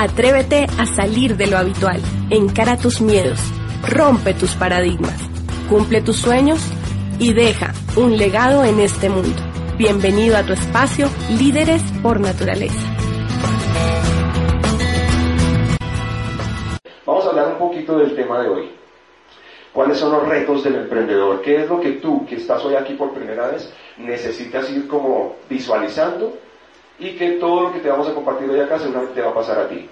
Atrévete a salir de lo habitual. Encara tus miedos. Rompe tus paradigmas. Cumple tus sueños y deja un legado en este mundo. Bienvenido a tu espacio Líderes por Naturaleza. Vamos a hablar un poquito del tema de hoy. ¿Cuáles son los retos del emprendedor? ¿Qué es lo que tú, que estás hoy aquí por primera vez, necesitas ir como visualizando y que todo lo que te vamos a compartir hoy acá seguramente te va a pasar a ti.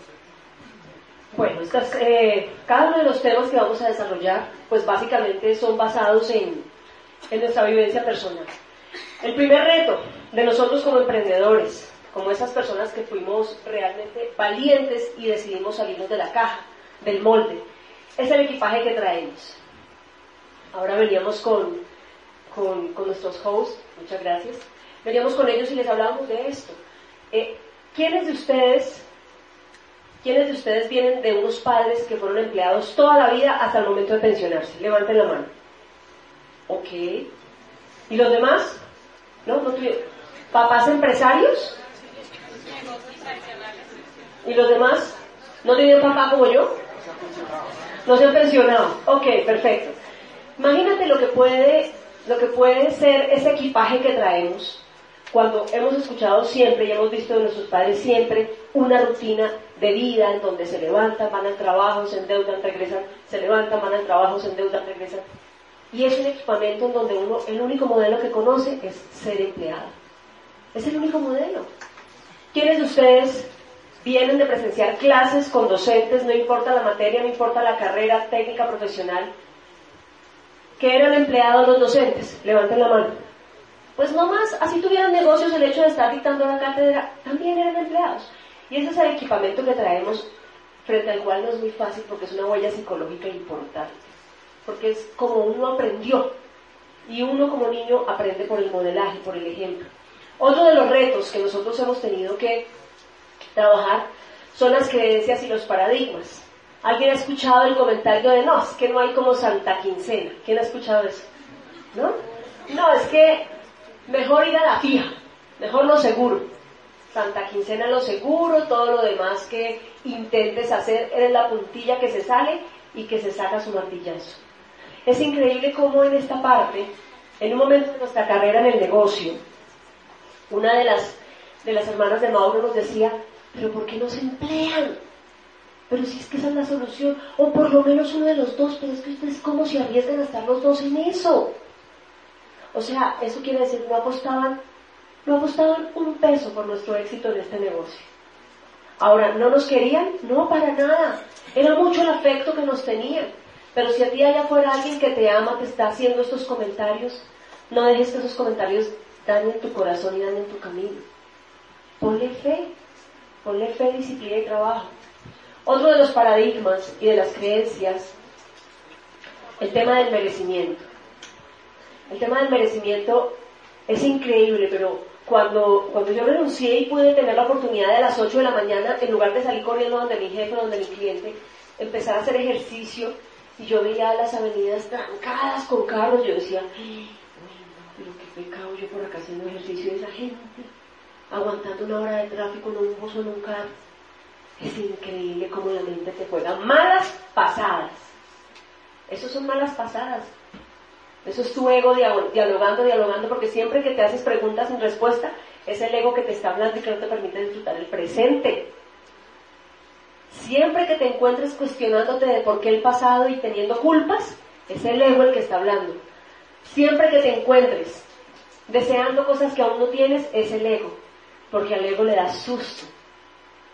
Bueno, estas, eh, cada uno de los temas que vamos a desarrollar, pues básicamente son basados en, en nuestra vivencia personal. El primer reto de nosotros como emprendedores, como esas personas que fuimos realmente valientes y decidimos salirnos de la caja, del molde, es el equipaje que traemos. Ahora veníamos con, con, con nuestros hosts, muchas gracias, veníamos con ellos y les hablábamos de esto. Eh, ¿Quiénes de ustedes ¿Quiénes de ustedes vienen de unos padres que fueron empleados toda la vida hasta el momento de pensionarse? Levanten la mano. Ok. ¿Y los demás? ¿No? ¿No tuvieron? ¿Papás empresarios? ¿Y los demás? ¿No tienen papá como yo? No se han pensionado. Ok, perfecto. Imagínate lo que puede, lo que puede ser ese equipaje que traemos cuando hemos escuchado siempre y hemos visto de nuestros padres siempre una rutina de vida en donde se levantan, van al trabajo, se endeudan, regresan, se levantan, van al trabajo, se endeudan, regresan. Y es un equipamiento en donde uno, el único modelo que conoce es ser empleado. Es el único modelo. ¿Quiénes de ustedes vienen de presenciar clases con docentes, no importa la materia, no importa la carrera técnica profesional, que eran empleados los docentes? Levanten la mano. Pues no más, así tuvieran negocios, el hecho de estar dictando la cátedra, también eran empleados. Y ese es el equipamiento que traemos, frente al cual no es muy fácil porque es una huella psicológica importante. Porque es como uno aprendió. Y uno como niño aprende por el modelaje, por el ejemplo. Otro de los retos que nosotros hemos tenido que trabajar son las creencias y los paradigmas. ¿Alguien ha escuchado el comentario de no, es que no hay como Santa Quincena? ¿Quién ha escuchado eso? ¿No? No, es que mejor ir a la fija, mejor lo seguro. Santa Quincena lo seguro, todo lo demás que intentes hacer eres la puntilla que se sale y que se saca su martillazo. Es increíble cómo en esta parte, en un momento de nuestra carrera en el negocio, una de las, de las hermanas de Mauro nos decía, pero ¿por qué no se emplean? Pero si es que esa es la solución, o por lo menos uno de los dos, pero es que ustedes cómo se arriesgan a estar los dos en eso. O sea, eso quiere decir, no apostaban, no apostaban un peso por nuestro éxito en este negocio. Ahora, ¿no nos querían? No, para nada. Era mucho el afecto que nos tenían. Pero si a ti allá fuera alguien que te ama, te está haciendo estos comentarios, no dejes que esos comentarios dañen tu corazón y dañen tu camino. Ponle fe, ponle fe, disciplina y trabajo. Otro de los paradigmas y de las creencias, el tema del merecimiento. El tema del merecimiento es increíble, pero cuando, cuando yo renuncié y pude tener la oportunidad de a las 8 de la mañana, en lugar de salir corriendo donde mi jefe, donde mi cliente, empezar a hacer ejercicio, y yo veía las avenidas trancadas con carros, yo decía, pero qué pecado yo por acá haciendo ejercicio de esa gente, aguantando una hora de tráfico en un bus o en un carro. Es increíble cómo la mente te juega malas pasadas. Eso son malas pasadas. Eso es tu ego dialogando, dialogando, porque siempre que te haces preguntas sin respuesta, es el ego que te está hablando y que no te permite disfrutar el presente. Siempre que te encuentres cuestionándote de por qué el pasado y teniendo culpas, es el ego el que está hablando. Siempre que te encuentres deseando cosas que aún no tienes, es el ego, porque al ego le da susto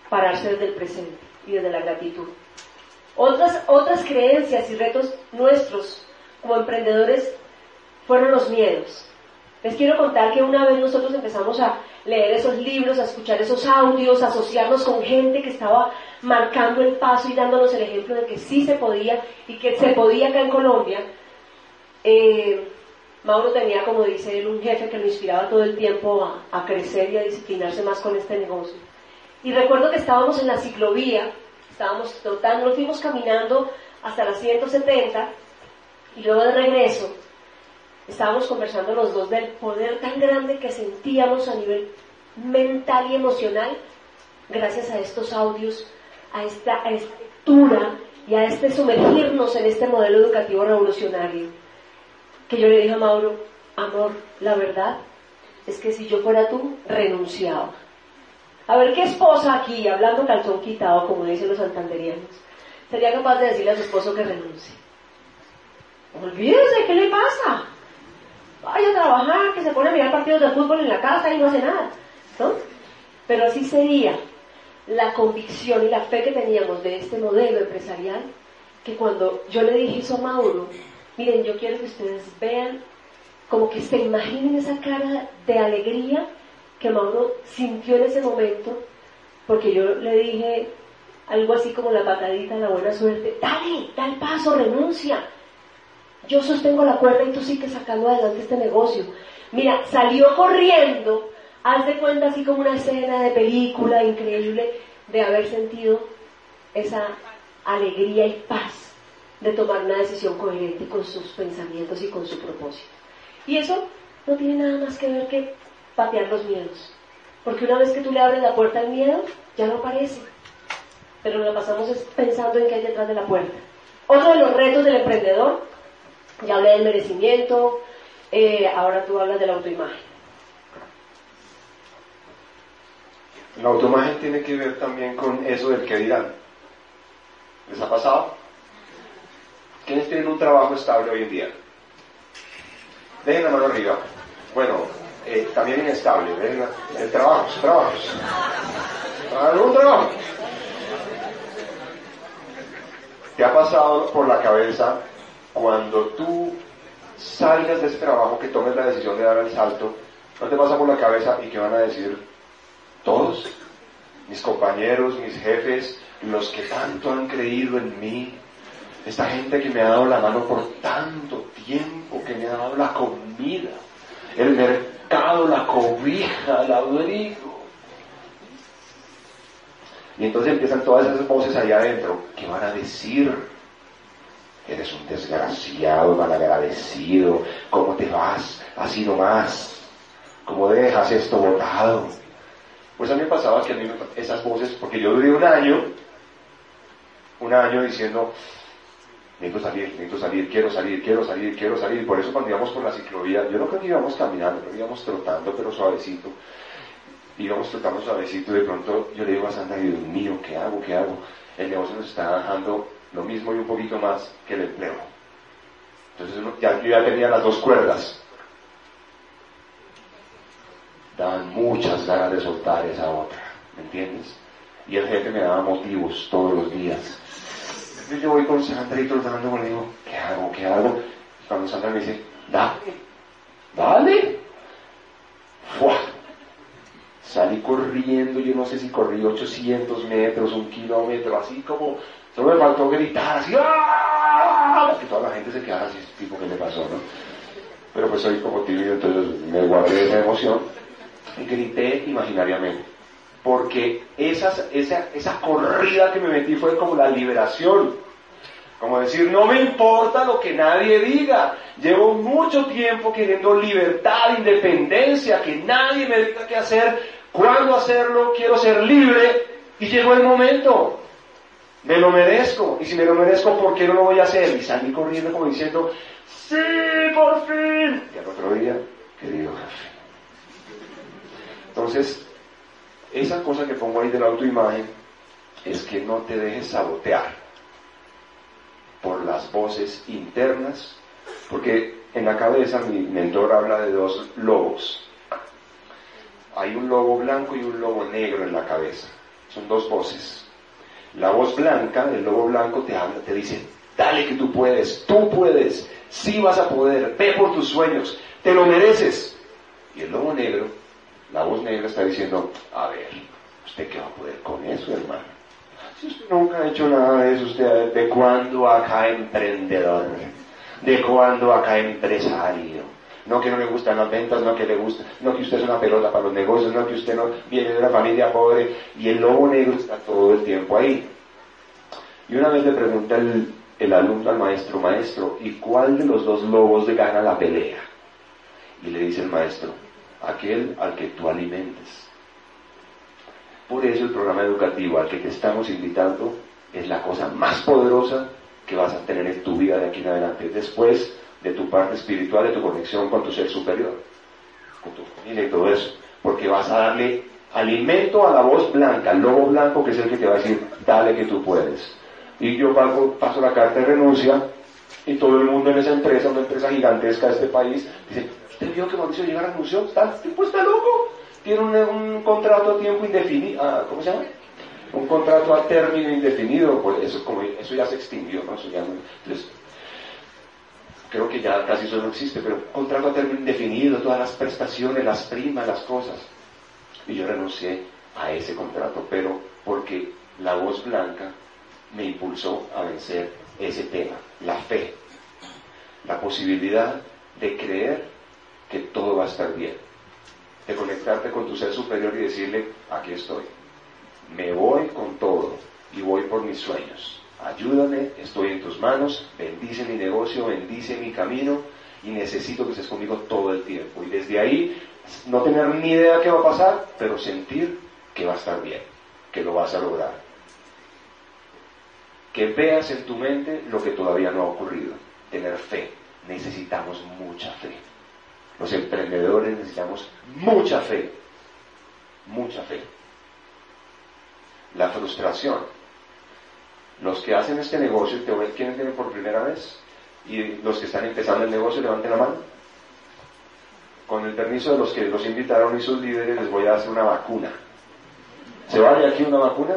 pararse desde el presente y desde la gratitud. Otras, otras creencias y retos nuestros como emprendedores fueron los miedos. Les quiero contar que una vez nosotros empezamos a leer esos libros, a escuchar esos audios, a asociarnos con gente que estaba marcando el paso y dándonos el ejemplo de que sí se podía y que se podía acá en Colombia. Eh, Mauro tenía, como dice él, un jefe que lo inspiraba todo el tiempo a, crecer y a disciplinarse más con este negocio. Y recuerdo que estábamos en la ciclovía, estábamos trotando, nos fuimos caminando hasta las 170 y luego de regreso estábamos conversando los dos del poder tan grande que sentíamos a nivel mental y emocional gracias a estos audios, a esta, lectura y a este sumergirnos en este modelo educativo revolucionario. Que yo le dije a Mauro, amor, la verdad es que si yo fuera tú, renunciaba. A ver qué esposa aquí, hablando calzón quitado, como dicen los santanderianos, sería capaz de decirle a su esposo que renuncie. Olvídese, ¿qué le pasa? Vaya a trabajar, que se pone a mirar partidos de fútbol en la casa y no hace nada, ¿no? Pero así sería la convicción y la fe que teníamos de este modelo empresarial, que cuando yo le dije eso a Mauro, miren, yo quiero que ustedes vean, como que se imaginen esa cara de alegría que Mauro sintió en ese momento, porque yo le dije algo así como la patadita, la buena suerte, dale, da el paso, renuncia, yo sostengo la cuerda y tú sigues sacando adelante este negocio. Mira, salió corriendo, haz de cuenta así como una escena de película increíble de haber sentido esa alegría y paz de tomar una decisión coherente con sus pensamientos y con su propósito. Y eso no tiene nada más que ver que patear los miedos. Porque una vez que tú le abres la puerta al miedo, ya no aparece. Pero lo pasamos pensando en qué hay detrás de la puerta. Otro de los retos del emprendedor ya hablé del merecimiento, eh, ahora tú hablas de la autoimagen. La autoimagen tiene que ver también con eso del que dirán. ¿Les ha pasado? ¿Quiénes tienen un trabajo estable hoy en día? Dejen la mano arriba. Bueno, eh, también inestable, dejen el trabajo, trabajos. ¿Algún trabajo? ¿Te ha pasado por la cabeza cuando tú salgas de ese trabajo, que tomes la decisión de dar el salto, no te pasa por la cabeza y que van a decir todos, mis compañeros, mis jefes, los que tanto han creído en mí, esta gente que me ha dado la mano por tanto tiempo, que me ha dado la comida, el mercado, la cobija, el abrigo. Y entonces empiezan todas esas voces allá adentro, ¿qué van a decir? Eres un desgraciado, malagradecido. ¿Cómo te vas? Así más. ¿Cómo dejas esto botado? Pues a mí me pasaba que a mí esas voces, porque yo duré un año, un año diciendo, necesito salir, necesito salir, quiero salir, quiero salir, quiero salir. Por eso cuando íbamos por la ciclovía, yo no creo que íbamos caminando, creo íbamos trotando, pero suavecito. Íbamos trotando suavecito y de pronto yo le digo a Sandra, Dios mío, ¿qué hago? ¿Qué hago? El negocio nos está dejando lo mismo y un poquito más que el empleo. Entonces ya, yo ya tenía las dos cuerdas. Daban muchas ganas de soltar esa otra, ¿me entiendes? Y el jefe me daba motivos todos los días. Entonces yo voy con Sandra y trotando y le digo, ¿qué hago? ¿Qué hago? Y cuando Sandra me dice, dale, dale. Salí corriendo, yo no sé si corrí 800 metros, un kilómetro, así como Solo me faltó gritar así, ¡ah! Que toda la gente se quedara así, tipo, ¿qué le pasó, no? Pero pues soy como tímido, entonces me guardé esa emoción y grité imaginariamente. Porque esa, esa corrida que me metí fue como la liberación. Como decir, no me importa lo que nadie diga. Llevo mucho tiempo queriendo libertad, independencia, que nadie me diga qué hacer, cuándo hacerlo, quiero ser libre. Y llegó el momento. Me lo merezco. Y si me lo merezco, ¿por qué no lo voy a hacer? Y salí corriendo como diciendo, sí, por fin. Y al otro día, querido jefe. Entonces, esa cosa que pongo ahí de la autoimagen es que no te dejes sabotear por las voces internas, porque en la cabeza mi mentor habla de dos lobos. Hay un lobo blanco y un lobo negro en la cabeza. Son dos voces. La voz blanca, el lobo blanco te habla, te dice, dale que tú puedes, tú puedes, sí vas a poder, ve por tus sueños, te lo mereces. Y el lobo negro, la voz negra está diciendo, a ver, ¿usted qué va a poder con eso, hermano? Si usted nunca ha hecho nada de eso, ¿usted de cuándo acá emprendedor? ¿De cuándo acá empresario? No que no le gustan las ventas, no que le gusta, no que usted es una pelota para los negocios, no que usted no viene de una familia pobre y el lobo negro está todo el tiempo ahí. Y una vez le pregunta el, el alumno al maestro, maestro, ¿y cuál de los dos lobos gana la pelea? Y le dice el maestro, aquel al que tú alimentes. Por eso el programa educativo al que te estamos invitando es la cosa más poderosa que vas a tener en tu vida de aquí en adelante, después de tu parte espiritual, de tu conexión con tu ser superior, con tu familia y todo eso, porque vas a darle alimento a la voz blanca, al lobo blanco que es el que te va a decir, dale que tú puedes. Y yo paso, la carta de renuncia y todo el mundo en esa empresa, una empresa gigantesca de este país, dice, ¿usted vio que Mauricio llega renunció? ¿Está, tipo está loco? Tiene un, contrato a tiempo indefinido, ah, ¿cómo se llama? Un contrato a término indefinido, pues eso, como, eso ya se extinguió, ¿no? Eso ya creo que ya casi eso no existe, pero contrato a término indefinido, todas las prestaciones, las primas, las cosas. Y yo renuncié a ese contrato, pero porque la voz blanca me impulsó a vencer ese tema, la fe, la posibilidad de creer que todo va a estar bien, de conectarte con tu ser superior y decirle, aquí estoy, me voy con todo y voy por mis sueños. Ayúdame, estoy en tus manos, bendice mi negocio, bendice mi camino y necesito que estés conmigo todo el tiempo. Y desde ahí, no tener ni idea qué va a pasar, pero sentir que va a estar bien, que lo vas a lograr. Que veas en tu mente lo que todavía no ha ocurrido. Tener fe. Necesitamos mucha fe. Los emprendedores necesitamos mucha fe. Mucha fe. La frustración. Los que hacen este negocio, voy, ¿quiénes vienen por primera vez? Y los que están empezando el negocio, levanten la mano. Con el permiso de los que los invitaron y sus líderes, les voy a hacer una vacuna. ¿Se vale aquí una vacuna?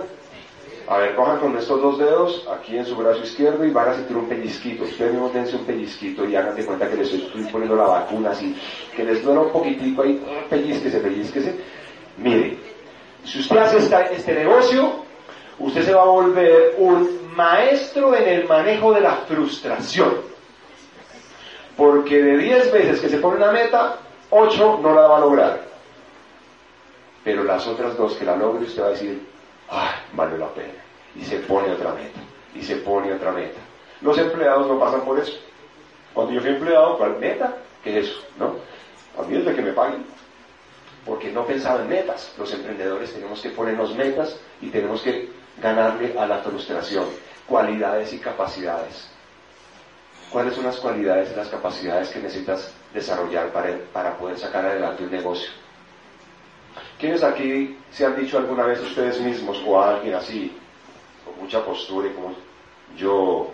A ver, cojan con estos dos dedos aquí en su brazo izquierdo y van a sentir un pellizquito. Ustedes mismos dense un pellizquito y hagan de cuenta que les estoy poniendo la vacuna así. Que les duela un poquitico ahí, pellizquese, pellizquese. Mire, si usted hace este negocio, usted se va a volver un maestro en el manejo de la frustración. Porque de 10 veces que se pone una meta, 8 no la va a lograr. Pero las otras dos que la logre, usted va a decir, ¡ay, vale la pena! Y se pone otra meta, y se pone otra meta. Los empleados no pasan por eso. Cuando yo fui empleado, ¿cuál meta? ¿Qué es eso? ¿No? A mí es de que me paguen. Porque no pensaba en metas. Los emprendedores tenemos que ponernos metas y tenemos que ganarle a la frustración. Cualidades y capacidades. ¿Cuáles son las cualidades y las capacidades que necesitas desarrollar para, para poder sacar adelante un negocio? ¿Quiénes aquí se han dicho alguna vez ustedes mismos o a alguien así, con mucha postura y como yo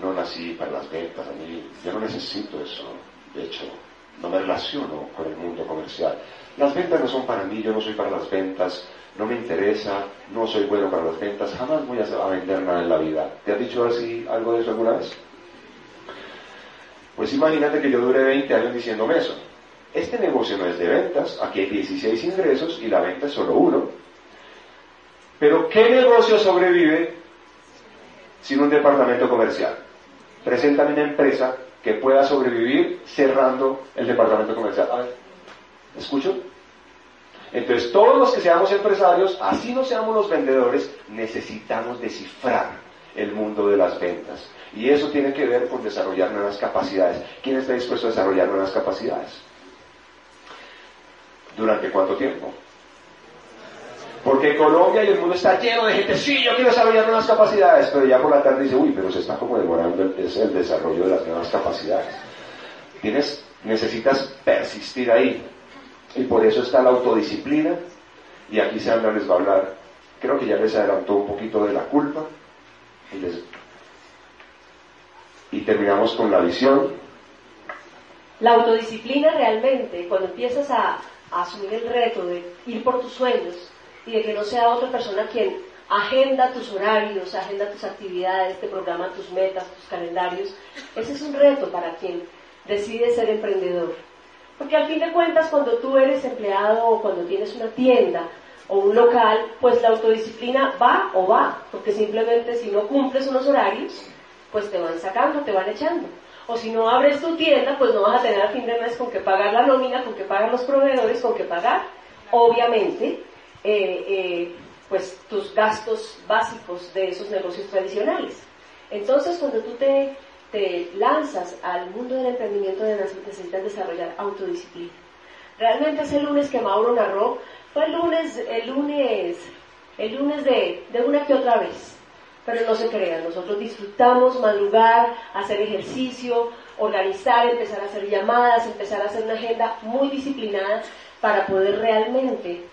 no nací para las ventas, a mí yo no necesito eso, de hecho no me relaciono con el mundo comercial. Las ventas no son para mí, yo no soy para las ventas, no me interesa, no soy bueno para las ventas, jamás voy a vender nada en la vida. ¿Te has dicho así algo de eso alguna vez? Pues imagínate que yo duré 20 años diciéndome eso. Este negocio no es de ventas, aquí hay 16 ingresos y la venta es solo uno. Pero ¿qué negocio sobrevive sin un departamento comercial? Preséntame una empresa que pueda sobrevivir cerrando el departamento comercial. A ver, ¿escucho? Entonces, todos los que seamos empresarios, así no seamos los vendedores, necesitamos descifrar el mundo de las ventas. Y eso tiene que ver con desarrollar nuevas capacidades. ¿Quién está dispuesto a desarrollar nuevas capacidades? ¿Durante cuánto tiempo? Porque Colombia y el mundo está lleno de gente, sí, yo quiero desarrollar nuevas capacidades, pero ya por la tarde dice, uy, pero se está como demorando el, desarrollo de las nuevas capacidades. Tienes, necesitas persistir ahí. Y por eso está la autodisciplina. Y aquí Sandra les va a hablar, creo que ya les adelantó un poquito de la culpa. Y, y terminamos con la visión. La autodisciplina realmente, cuando empiezas a, asumir el reto de ir por tus sueños y de que no sea otra persona quien agenda tus horarios, agenda tus actividades, te programa tus metas, tus calendarios. Ese es un reto para quien decide ser emprendedor. Porque al fin de cuentas, cuando tú eres empleado o cuando tienes una tienda o un local, pues la autodisciplina va o va, porque simplemente si no cumples unos horarios, pues te van sacando, te van echando. O si no abres tu tienda, pues no vas a tener al fin de mes con que pagar la nómina, con que pagar los proveedores, con que pagar, obviamente, eh, eh, pues tus gastos básicos de esos negocios tradicionales. Entonces, cuando tú te, lanzas al mundo del emprendimiento, necesitas desarrollar autodisciplina. Realmente ese lunes que Mauro narró fue el lunes, el lunes, el lunes de, de una que otra vez. Pero no se crean, nosotros disfrutamos madrugar, hacer ejercicio, organizar, empezar a hacer llamadas, empezar a hacer una agenda muy disciplinada para poder realmente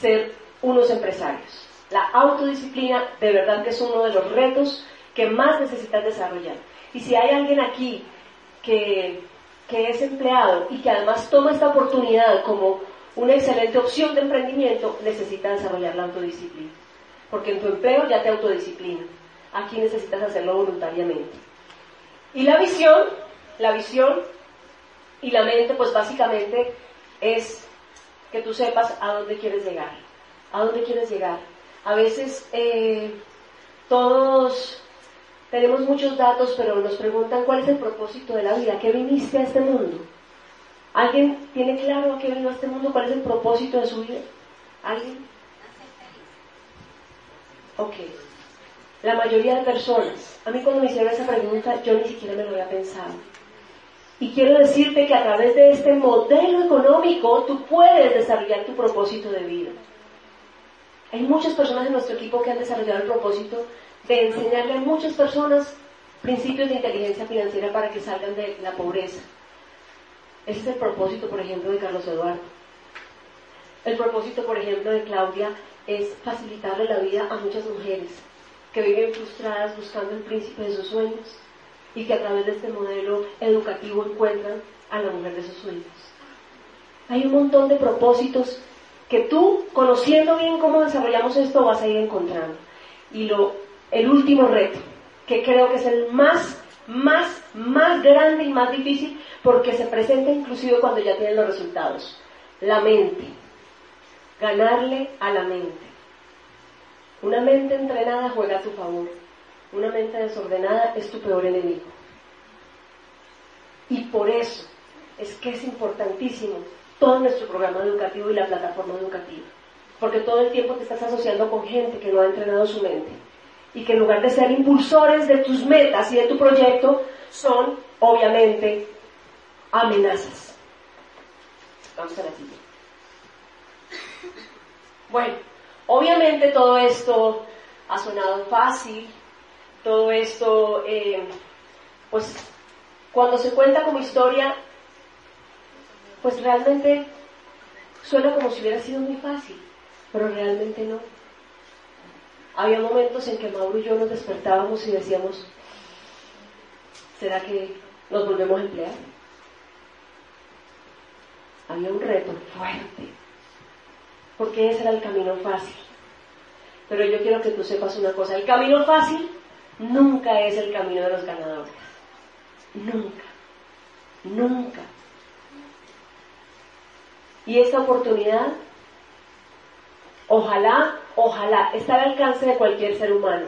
ser unos empresarios. La autodisciplina de verdad que es uno de los retos que más necesitas desarrollar. Y si hay alguien aquí que, que es empleado y que además toma esta oportunidad como una excelente opción de emprendimiento, necesita desarrollar la autodisciplina porque en tu empleo ya te autodisciplina. Aquí necesitas hacerlo voluntariamente. Y la visión, la visión y la mente, pues básicamente es que tú sepas a dónde quieres llegar. ¿A dónde quieres llegar? A veces eh, todos tenemos muchos datos, pero nos preguntan cuál es el propósito de la vida, ¿qué viniste a este mundo? ¿Alguien tiene claro a qué vino a este mundo? ¿Cuál es el propósito de su vida? ¿Alguien? Ok. La mayoría de personas, a mí cuando me hicieron esa pregunta, yo ni siquiera me lo había pensado. Y quiero decirte que a través de este modelo económico tú puedes desarrollar tu propósito de vida. Hay muchas personas en nuestro equipo que han desarrollado el propósito de enseñarle a muchas personas principios de inteligencia financiera para que salgan de la pobreza. Ese es el propósito, por ejemplo, de Carlos Eduardo. El propósito, por ejemplo, de Claudia es facilitarle la vida a muchas mujeres que viven frustradas buscando el príncipe de sus sueños y que a través de este modelo educativo encuentran a la mujer de sus sueños. Hay un montón de propósitos que tú, conociendo bien cómo desarrollamos esto, vas a ir encontrando. Y lo, el último reto, que creo que es el más, más, más grande y más difícil, porque se presenta inclusive cuando ya tienen los resultados, la mente ganarle a la mente. Una mente entrenada juega a tu favor. Una mente desordenada es tu peor enemigo. Y por eso es que es importantísimo todo nuestro programa educativo y la plataforma educativa. Porque todo el tiempo te estás asociando con gente que no ha entrenado su mente. Y que en lugar de ser impulsores de tus metas y de tu proyecto, son obviamente amenazas. Vamos a la siguiente. Bueno, obviamente todo esto ha sonado fácil, todo esto, eh, pues cuando se cuenta como historia, pues realmente suena como si hubiera sido muy fácil, pero realmente no. Había momentos en que Mauro y yo nos despertábamos y decíamos, ¿será que nos volvemos a emplear? Había un reto fuerte porque ese era el camino fácil. Pero yo quiero que tú sepas una cosa, el camino fácil nunca es el camino de los ganadores. Nunca. Nunca. Y esta oportunidad, ojalá, ojalá, está al alcance de cualquier ser humano.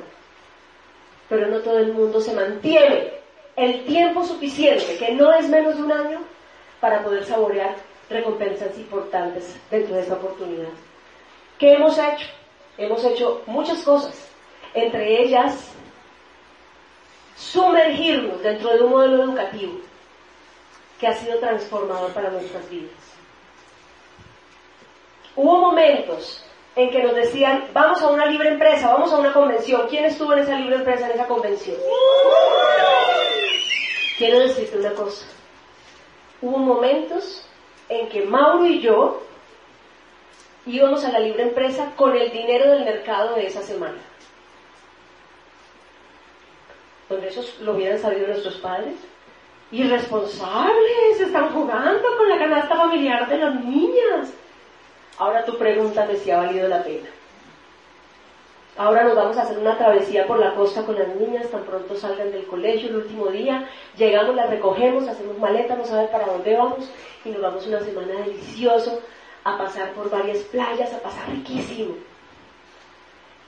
Pero no todo el mundo se mantiene el tiempo suficiente, que no es menos de un año, para poder saborear recompensas importantes dentro de esta oportunidad. ¿Qué hemos hecho? Hemos hecho muchas cosas, entre ellas sumergirnos dentro de un modelo educativo que ha sido transformador para nuestras vidas. Hubo momentos en que nos decían, vamos a una libre empresa, vamos a una convención. ¿Quién estuvo en esa libre empresa, en esa convención? Quiero decirte una cosa. Hubo momentos en que Mauro y yo íbamos a la libre empresa con el dinero del mercado de esa semana. Donde eso lo hubieran sabido nuestros padres. Irresponsables, están jugando con la canasta familiar de las niñas. Ahora tú pregúntame si ha valido la pena. Ahora nos vamos a hacer una travesía por la costa con las niñas, tan pronto salgan del colegio el último día, llegamos, las recogemos, hacemos maleta, no sabe para dónde vamos y nos vamos una semana delicioso a pasar por varias playas, a pasar riquísimo.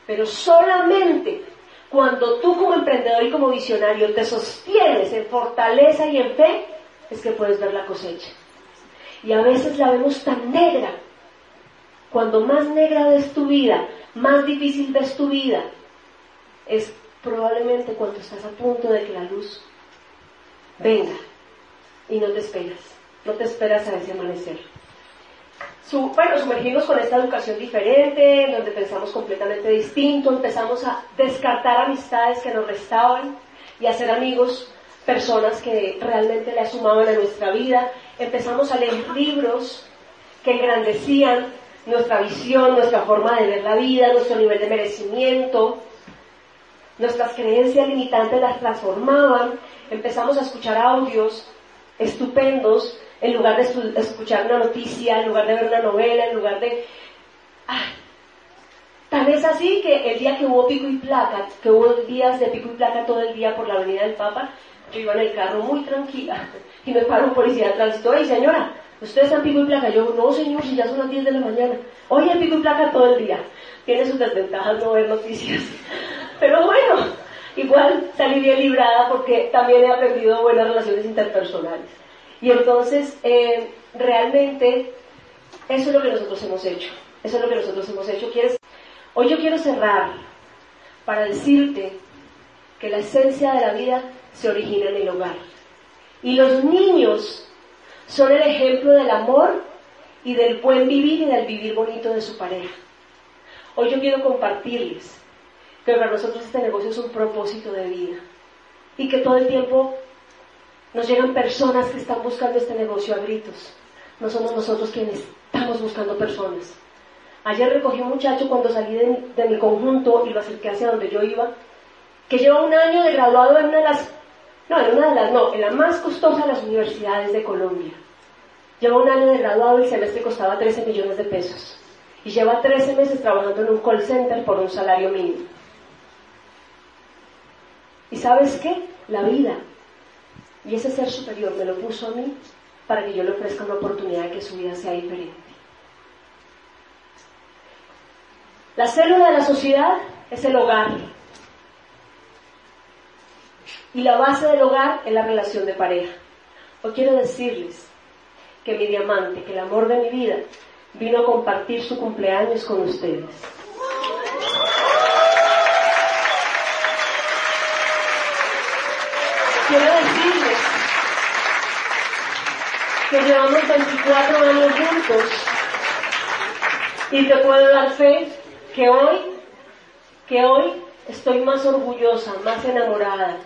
Pero solamente cuando tú como emprendedor y como visionario te sostienes en fortaleza y en fe, es que puedes ver la cosecha. Y a veces la vemos tan negra. Cuando más negra ves tu vida, más difícil ves tu vida, es probablemente cuando estás a punto de que la luz venga y no te esperas, no te esperas a ese amanecer. Bueno, sumergimos con esta educación diferente, donde pensamos completamente distinto, empezamos a descartar amistades que nos restaban y a ser amigos, personas que realmente le sumaban a nuestra vida, empezamos a leer libros que engrandecían nuestra visión, nuestra forma de ver la vida, nuestro nivel de merecimiento, nuestras creencias limitantes las transformaban, empezamos a escuchar audios estupendos en lugar de escuchar una noticia, en lugar de ver una novela, en lugar de... ¡Ay! Tan es así que el día que hubo pico y placa, que hubo días de pico y placa todo el día por la avenida del Papa, yo iba en el carro muy tranquila y me paró un policía de tránsito, ¡ay señora! ¿Ustedes están pico y placa? Yo, no señor, si ya son las 10 de la mañana. Oye, pico y placa todo el día. Tiene sus desventajas no ver noticias. Pero bueno, igual salí bien librada porque también he aprendido buenas relaciones interpersonales. Y entonces, eh, realmente, eso es lo que nosotros hemos hecho. Eso es lo que nosotros hemos hecho. Hoy yo quiero cerrar para decirte que la esencia de la vida se origina en el hogar. Y los niños son el ejemplo del amor y del buen vivir y del vivir bonito de su pareja. Hoy yo quiero compartirles que para nosotros este negocio es un propósito de vida y que todo el tiempo nos llegan personas que están buscando este negocio a gritos. No somos nosotros quienes estamos buscando personas. Ayer recogí un muchacho cuando salí de, mi conjunto y lo acerqué hacia donde yo iba, que lleva un año de graduado en una de las no, en una de las, no, en la más costosa de las universidades de Colombia. Lleva un año de graduado y el semestre costaba 13 millones de pesos. Y lleva 13 meses trabajando en un call center por un salario mínimo. ¿Y sabes qué? La vida. Y ese ser superior me lo puso a mí para que yo le ofrezca una oportunidad de que su vida sea diferente. La célula de la sociedad es el hogar, y la base del hogar es la relación de pareja. Hoy quiero decirles que mi diamante, que el amor de mi vida, vino a compartir su cumpleaños con ustedes. Quiero decirles que llevamos 24 años juntos y te puedo dar fe que hoy, que hoy estoy más orgullosa, más enamorada,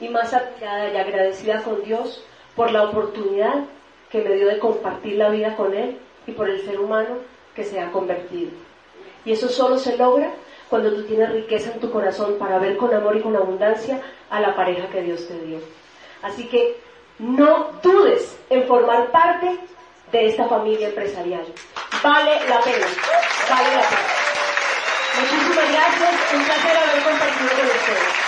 y más admirada y agradecida con Dios por la oportunidad que me dio de compartir la vida con Él y por el ser humano que se ha convertido. Y eso solo se logra cuando tú tienes riqueza en tu corazón para ver con amor y con abundancia a la pareja que Dios te dio. Así que no dudes en formar parte de esta familia empresarial. Vale la pena, vale la pena. Muchísimas gracias, un placer haber compartido con ustedes.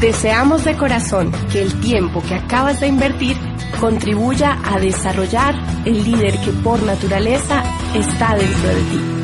Deseamos de corazón que el tiempo que acabas de invertir contribuya a desarrollar el líder que por naturaleza está dentro de ti.